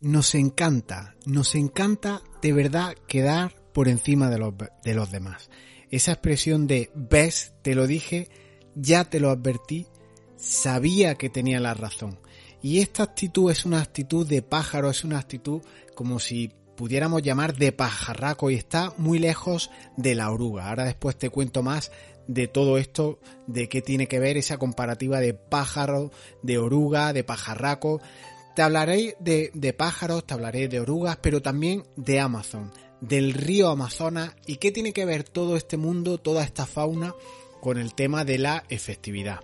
nos encanta, nos encanta de verdad quedar por encima de los, de los demás. Esa expresión de ves, te lo dije, ya te lo advertí, sabía que tenía la razón. Y esta actitud es una actitud de pájaro, es una actitud como si pudiéramos llamar de pajarraco y está muy lejos de la oruga. Ahora después te cuento más de todo esto, de qué tiene que ver esa comparativa de pájaro, de oruga, de pajarraco. Te hablaré de, pájaros, te hablaré de orugas, pero también de Amazon, del río Amazonas y qué tiene que ver todo este mundo, toda esta fauna con el tema de la efectividad.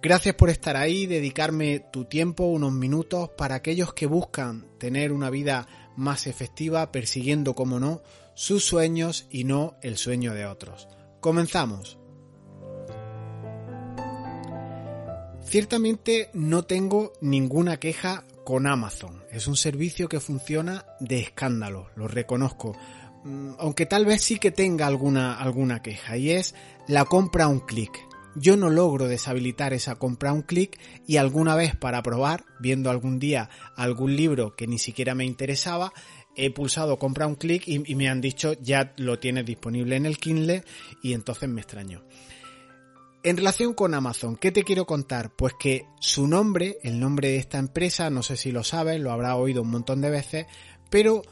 Gracias por estar ahí, dedicarme tu tiempo, unos minutos, para aquellos que buscan tener una vida más efectiva, persiguiendo, como no, sus sueños y no el sueño de otros. Comenzamos. Ciertamente no tengo ninguna queja con Amazon. Es un servicio que funciona de escándalo, lo reconozco. Mm, aunque tal vez sí que tenga alguna, alguna queja, y es la compra a un clic. Yo no logro deshabilitar esa compra a un clic y alguna vez para probar, viendo algún día algún libro que ni siquiera me interesaba, he pulsado compra un clic y, me han dicho ya lo tienes disponible en el Kindle y entonces me extraño. En relación con Amazon, ¿qué te quiero contar? Pues que su nombre, el nombre de esta empresa, no sé si lo sabes, lo habrá oído un montón de veces, pero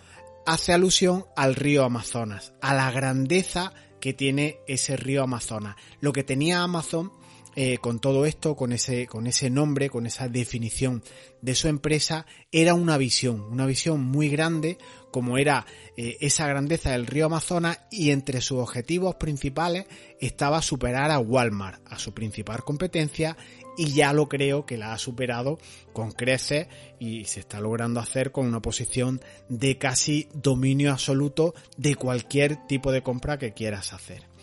hace alusión al río Amazonas, a la grandeza que tiene ese río Amazonas. Lo que tenía Amazon eh, con todo esto, con ese, con ese nombre, con esa definición de su empresa, era una visión, una visión muy grande, como era eh, esa grandeza del río Amazonas, y entre sus objetivos principales estaba superar a Walmart, a su principal competencia, y ya lo creo que la ha superado con creces y se está logrando hacer con una posición de casi dominio absoluto de cualquier tipo de compra que quieras hacer.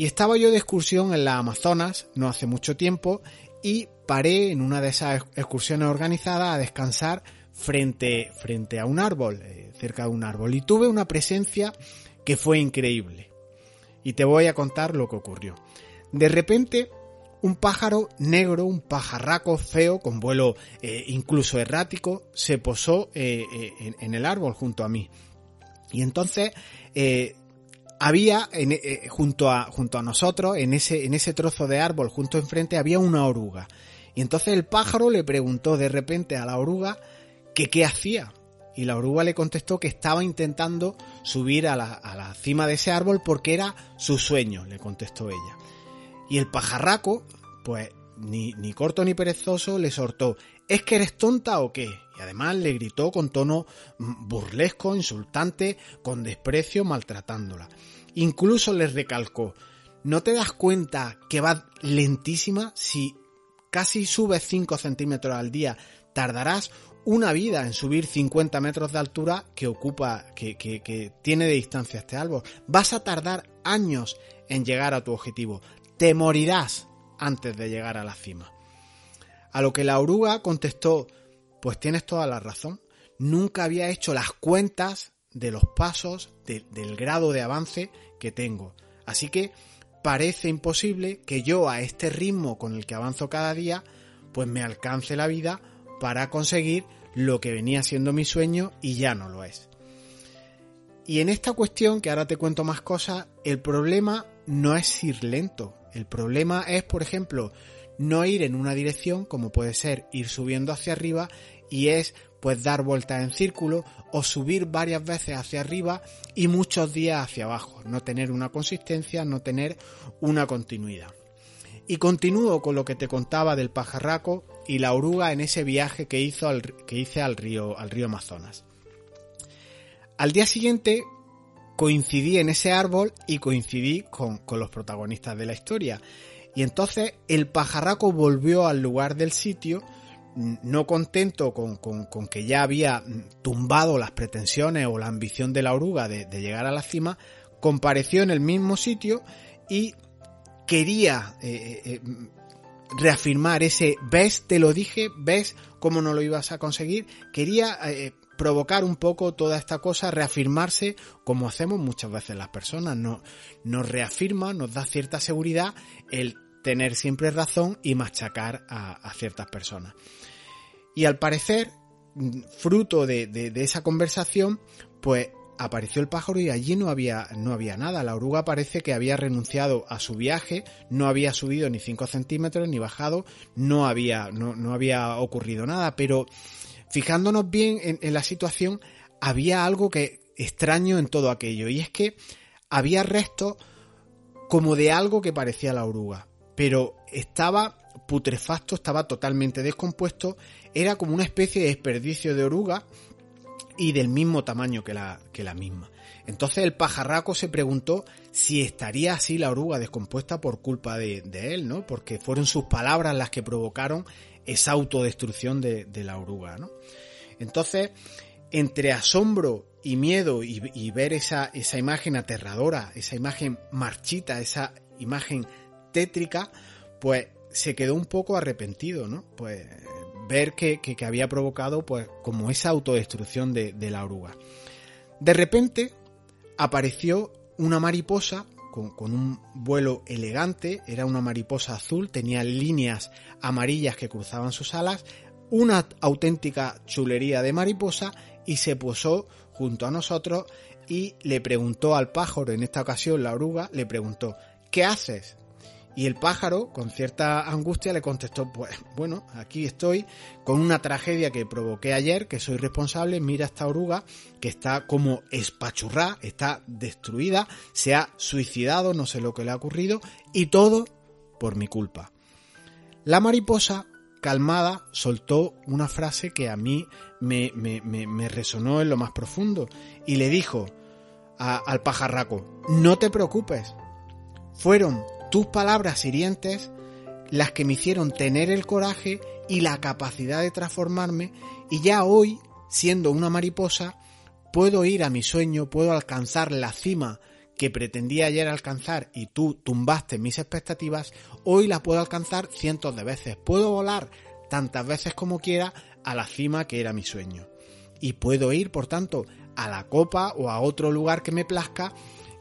Y estaba yo de excursión en la Amazonas no hace mucho tiempo y paré en una de esas excursiones organizadas a descansar frente, frente a un árbol, eh, cerca de un árbol. Y tuve una presencia que fue increíble. Y te voy a contar lo que ocurrió. De repente, un pájaro negro, un pajarraco feo, con vuelo eh, incluso errático, se posó eh, en, el árbol junto a mí. Y entonces había eh, junto, a, junto nosotros, en ese, en trozo de árbol justo enfrente, había una oruga. Y entonces el pájaro le preguntó de repente a la oruga que qué hacía. Y la oruga le contestó que estaba intentando subir a la, a la cima de ese árbol porque era su sueño, le contestó ella. Y el pajarraco, pues ni, ni corto ni perezoso, le sortó, ¿es que eres tonta o qué? Además le gritó con tono burlesco, insultante, con desprecio, maltratándola. Incluso le recalcó, ¿no te das cuenta que va lentísima? Si casi subes 5 centímetros al día, tardarás una vida en subir 50 metros de altura que ocupa, que, que, que tiene de distancia este árbol. Vas a tardar años en llegar a tu objetivo. Te morirás antes de llegar a la cima. A lo que la oruga contestó, pues tienes toda la razón. Nunca había hecho las cuentas de los pasos, del grado de avance que tengo. Así que parece imposible que yo a este ritmo con el que avanzo cada día, pues me alcance la vida para conseguir lo que venía siendo mi sueño y ya no lo es. Y en esta cuestión, que ahora te cuento más cosas, el problema no es ir lento. El problema es, por ejemplo, no ir en una dirección, como puede ser ir subiendo hacia arriba, y es pues dar vueltas en círculo o subir varias veces hacia arriba y muchos días hacia abajo, no tener una consistencia, no tener una continuidad. Y continúo con lo que te contaba del pajarraco y la oruga en ese viaje que, hizo que hice al río, al río Amazonas. Al día siguiente coincidí en ese árbol y coincidí con los protagonistas de la historia. Y entonces el pajarraco volvió al lugar del sitio, no contento con, que ya había tumbado las pretensiones o la ambición de la oruga de, llegar a la cima, compareció en el mismo sitio y quería eh, eh, reafirmar ese ves, te lo dije, ves cómo no lo ibas a conseguir, quería eh, provocar un poco toda esta cosa, reafirmarse como hacemos muchas veces las personas, nos, nos reafirma, nos da cierta seguridad el tener siempre razón y machacar a, ciertas personas. Y al parecer, fruto de, esa conversación, pues apareció el pájaro y allí no había, no había nada. La oruga parece que había renunciado a su viaje, no había subido ni 5 centímetros ni bajado, no había, no, no había ocurrido nada, pero fijándonos bien en, la situación, había algo que extraño en todo aquello, y es que había restos como de algo que parecía la oruga, pero estaba putrefacto, estaba totalmente descompuesto, era como una especie de desperdicio de oruga y del mismo tamaño que la, que la misma. Entonces el pajarraco se preguntó si estaría así la oruga descompuesta por culpa de, él, ¿no? Porque fueron sus palabras las que provocaron esa autodestrucción de, la oruga, ¿no? Entonces, entre asombro y miedo y, ver esa, esa imagen aterradora, esa imagen marchita, esa imagen tétrica, pues se quedó un poco arrepentido, ¿no? Pues ver que, había provocado pues como esa autodestrucción de, la oruga. De repente apareció una mariposa con, un vuelo elegante, era una mariposa azul, tenía líneas amarillas que cruzaban sus alas, una auténtica chulería de mariposa y se posó junto a nosotros y le preguntó al pájaro, en esta ocasión la oruga, le preguntó, ¿qué haces? Y el pájaro, con cierta angustia, le contestó, pues bueno, aquí estoy con una tragedia que provoqué ayer, que soy responsable, mira esta oruga que está como espachurrada, está destruida, se ha suicidado, no sé lo que le ha ocurrido, y todo por mi culpa. La mariposa, calmada, soltó una frase que a mí me, me, resonó en lo más profundo, y le dijo al pajarraco, no te preocupes, fueron tus palabras hirientes las que me hicieron tener el coraje y la capacidad de transformarme y ya hoy, siendo una mariposa, puedo ir a mi sueño, puedo alcanzar la cima que pretendía ayer alcanzar y tú tumbaste mis expectativas, hoy la puedo alcanzar cientos de veces. Puedo volar tantas veces como quiera a la cima que era mi sueño. Y puedo ir, por tanto, a la copa o a otro lugar que me plazca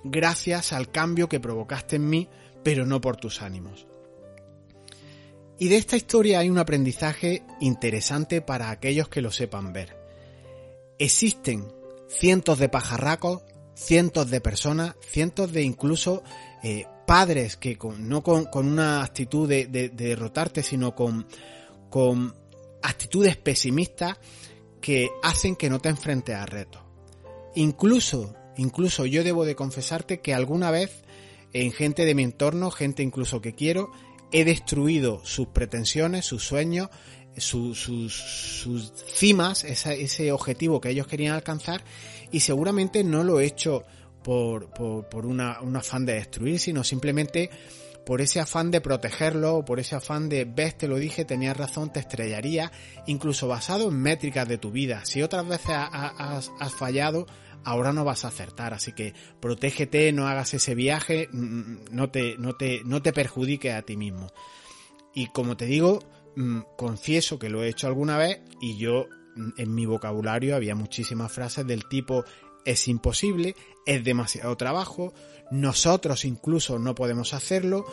gracias al cambio que provocaste en mí pero no por tus ánimos. Y de esta historia hay un aprendizaje interesante para aquellos que lo sepan ver. Existen cientos de pajarracos, cientos de personas, cientos de incluso eh, padres que no con, una actitud de, derrotarte, sino con, con actitudes pesimistas que hacen que no te enfrentes a retos. Incluso, incluso yo debo de confesarte que alguna vez en gente de mi entorno, gente incluso que quiero, he destruido sus pretensiones, sus sueños, sus, sus, cimas, ese objetivo que ellos querían alcanzar y seguramente no lo he hecho por, por, una, un afán de destruir, sino simplemente por ese afán de protegerlo, por ese afán de, ves, te lo dije, tenías razón, te estrellaría, incluso basado en métricas de tu vida. Si otras veces has, has fallado, ahora no vas a acertar, así que protégete, no hagas ese viaje, mm, mm, no te, no te, no te perjudiques a ti mismo. Y como te digo, mm, confieso que lo he hecho alguna vez y yo en mi vocabulario había muchísimas frases del tipo es imposible, es demasiado trabajo, nosotros incluso no podemos hacerlo,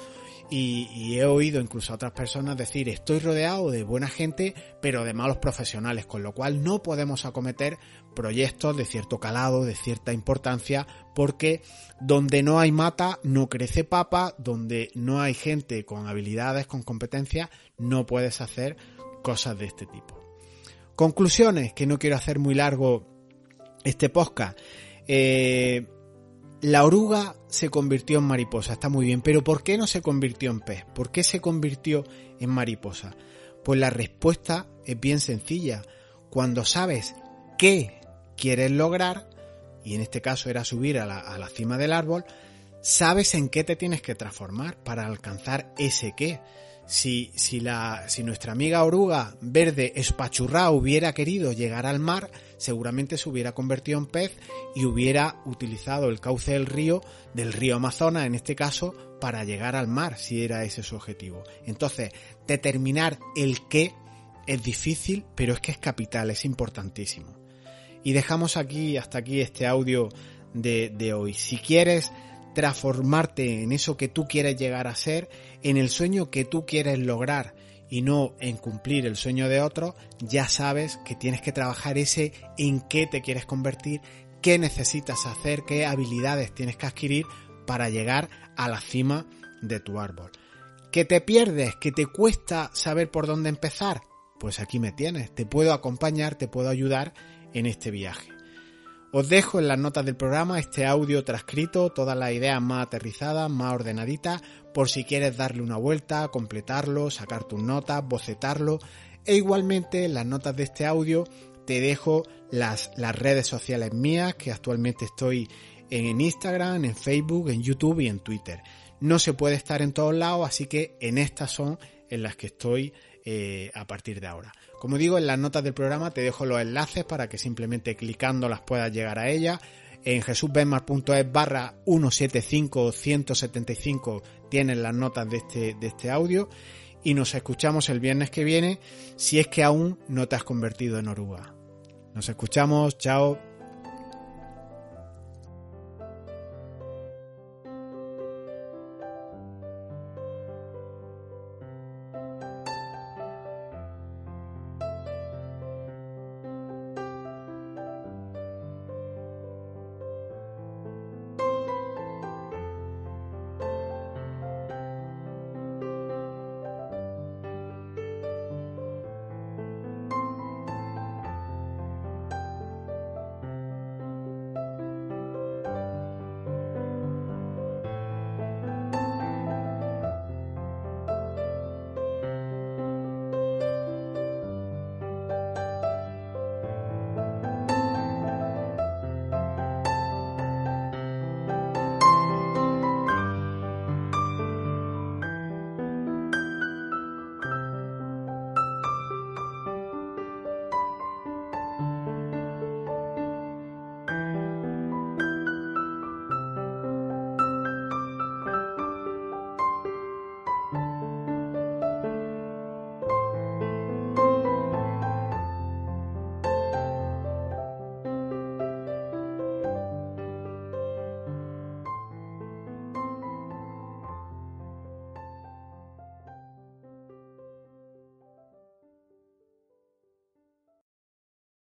y, he oído incluso a otras personas decir estoy rodeado de buena gente pero de malos profesionales, con lo cual no podemos acometer proyectos de cierto calado, de cierta importancia, porque donde no hay mata no crece papa, donde no hay gente con habilidades, con competencias, no puedes hacer cosas de este tipo. Conclusiones, que no quiero hacer muy largo este podcast. Eh, la oruga se convirtió en mariposa, está muy bien, pero ¿por qué no se convirtió en pez? ¿Por qué se convirtió en mariposa? Pues la respuesta es bien sencilla. Cuando sabes qué quieres lograr, y en este caso era subir a la, cima del árbol, sabes en qué te tienes que transformar para alcanzar ese qué. Si, si, la, si nuestra amiga oruga verde espachurrada hubiera querido llegar al mar, seguramente se hubiera convertido en pez y hubiera utilizado el cauce del río, del río Amazonas en este caso, para llegar al mar, si era ese su objetivo. Entonces, determinar el qué es difícil, pero es que es capital, es importantísimo. Y dejamos aquí, hasta aquí este audio de, de hoy. Si quieres transformarte en eso que tú quieres llegar a ser, en el sueño que tú quieres lograr, y no en cumplir el sueño de otros, ya sabes que tienes que trabajar ese en qué te quieres convertir, qué necesitas hacer, qué habilidades tienes que adquirir para llegar a la cima de tu árbol. ¿Que te pierdes? ¿Que te cuesta saber por dónde empezar? Pues aquí me tienes, te puedo acompañar, te puedo ayudar en este viaje. Os dejo en las notas del programa este audio transcrito, todas las ideas más aterrizadas, más ordenaditas, por si quieres darle una vuelta, completarlo, sacar tus notas, bocetarlo. E igualmente en las notas de este audio te dejo las, las redes sociales mías, que actualmente estoy en Instagram, en Facebook, en YouTube y en Twitter. No se puede estar en todos lados, así que en estas son en las que estoy eh, a partir de ahora. Como digo, en las notas del programa te dejo los enlaces para que simplemente clicando las puedas llegar a ellas. En jesusbenmar.es barra 175-175 tienes las notas de este, de este audio y nos escuchamos el viernes que viene si es que aún no te has convertido en oruga. Nos escuchamos, chao.